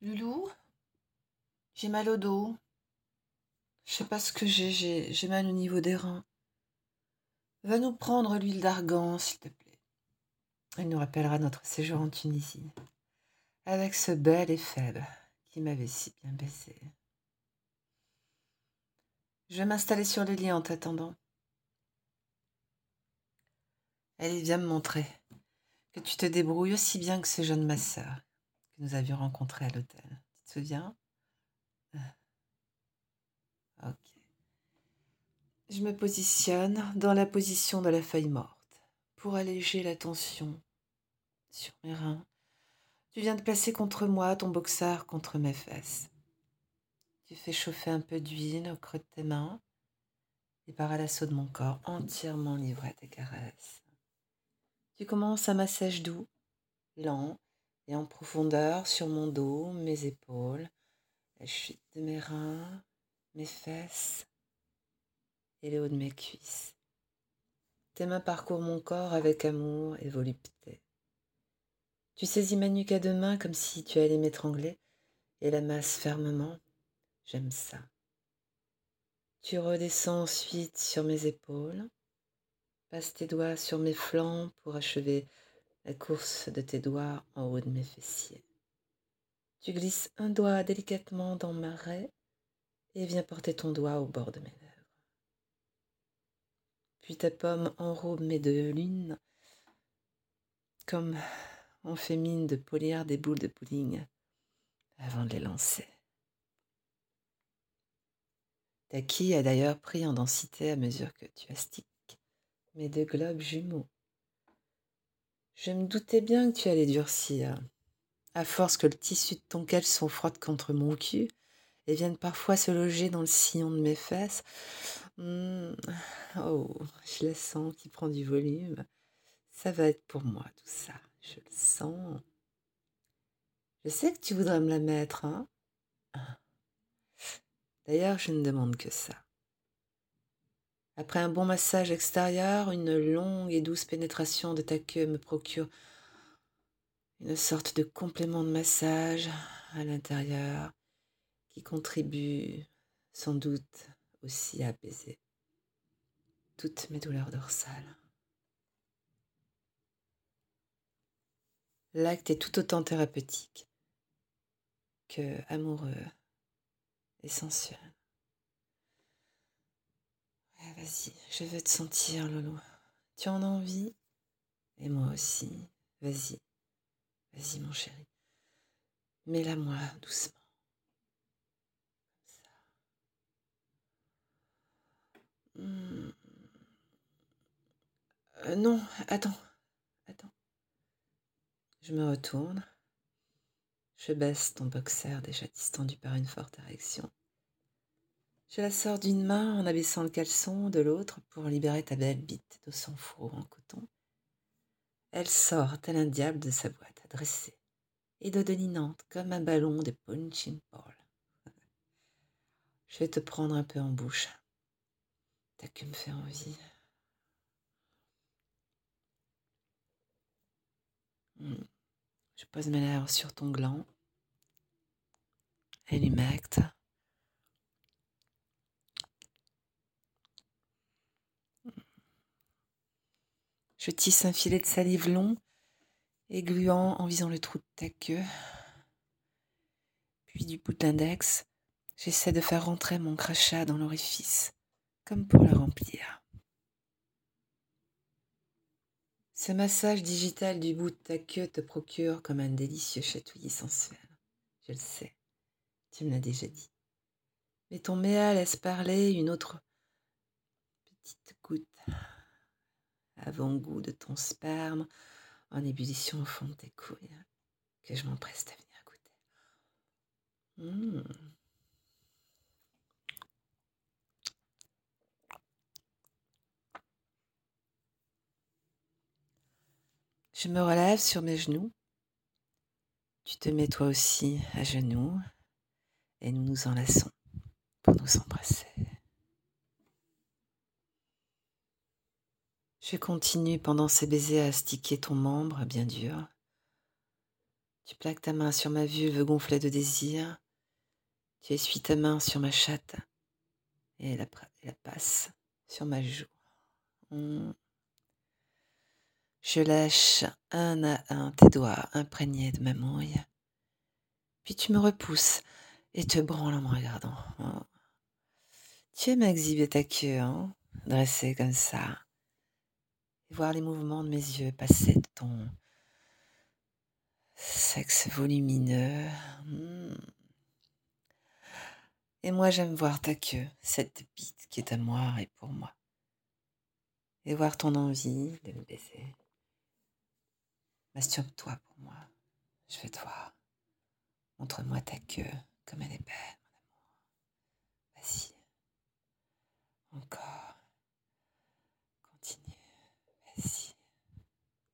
Loulou, j'ai mal au dos. Je sais pas ce que j'ai, j'ai, mal au niveau des reins. Va nous prendre l'huile d'argan, s'il te plaît. Elle nous rappellera notre séjour en Tunisie, avec ce bel et faible qui m'avait si bien baissé. Je vais m'installer sur le lit en t'attendant. Allez, viens me montrer que tu te débrouilles aussi bien que ce jeune masseur nous avions rencontré à l'hôtel. Tu te souviens? Ok. Je me positionne dans la position de la feuille morte pour alléger la tension sur mes reins. Tu viens de placer contre moi ton boxeur contre mes fesses. Tu fais chauffer un peu d'huile au creux de tes mains et pars à l'assaut de mon corps entièrement livré à tes caresses. Tu commences un massage doux, lent et en profondeur sur mon dos, mes épaules, la chute de mes reins, mes fesses et le haut de mes cuisses. Tes mains parcourent mon corps avec amour et volupté. Tu saisis ma nuque à deux mains comme si tu allais m'étrangler et la masse fermement. J'aime ça. Tu redescends ensuite sur mes épaules Passe tes doigts sur mes flancs pour achever la course de tes doigts en haut de mes fessiers. Tu glisses un doigt délicatement dans ma raie et viens porter ton doigt au bord de mes lèvres. Puis ta pomme enrobe mes deux lunes comme on fait mine de polir des boules de bowling avant de les lancer. Ta quille a d'ailleurs pris en densité à mesure que tu astiques mes deux globes jumeaux. Je me doutais bien que tu allais durcir, à force que le tissu de ton caleçon frotte contre mon cul et vienne parfois se loger dans le sillon de mes fesses. Mmh. Oh, je la sens qui prend du volume. Ça va être pour moi tout ça, je le sens. Je sais que tu voudrais me la mettre, hein D'ailleurs, je ne demande que ça. Après un bon massage extérieur, une longue et douce pénétration de ta queue me procure une sorte de complément de massage à l'intérieur qui contribue sans doute aussi à apaiser toutes mes douleurs dorsales. L'acte est tout autant thérapeutique que amoureux et sensuel. Vas-y, je veux te sentir, Lolo. Tu en as envie? Et moi aussi. Vas-y. Vas-y, mon chéri. Mets-la moi doucement. Ça. Hmm. Euh, non, attends. Attends. Je me retourne. Je baisse ton boxer déjà distendu par une forte érection. Je la sors d'une main en abaissant le caleçon de l'autre pour libérer ta belle bite de son fourreau en coton. Elle sort tel un diable de sa boîte adressée et dodelinante comme un ballon de punching ball. Je vais te prendre un peu en bouche. T'as que me faire envie. Hmm. Je pose mes lèvres sur ton gland. Elle. Je tisse un filet de salive long et gluant en visant le trou de ta queue. Puis du bout de l'index, j'essaie de faire rentrer mon crachat dans l'orifice, comme pour le remplir. Ce massage digital du bout de ta queue te procure comme un délicieux chatouillis sensuel. Je le sais, tu me l'as déjà dit. Mais ton méa laisse parler une autre petite goutte avant-goût de ton sperme en ébullition au fond de tes couilles que je m'empresse à venir goûter. Mmh. Je me relève sur mes genoux. Tu te mets toi aussi à genoux et nous nous enlaçons pour nous embrasser. Je continue pendant ces baisers à astiquer ton membre bien dur. Tu plaques ta main sur ma vulve gonflée de désir. Tu essuies ta main sur ma chatte et la, passe sur ma joue. Hmm. Je lâche un à un tes doigts imprégnés de ma mouille. Puis tu me repousses et te branles en me regardant. Oh. Tu aimes exhiber ta queue, hein, dressée comme ça, et voir les mouvements de mes yeux passer de ton sexe volumineux. Hmm. Et moi, j'aime voir ta queue, cette bite qui est à moi et pour moi. Et voir ton envie de me baiser. Masturbe-toi pour moi. Je veux te voir. Montre-moi ta queue comme elle est belle, mon amour. Encore. Merci.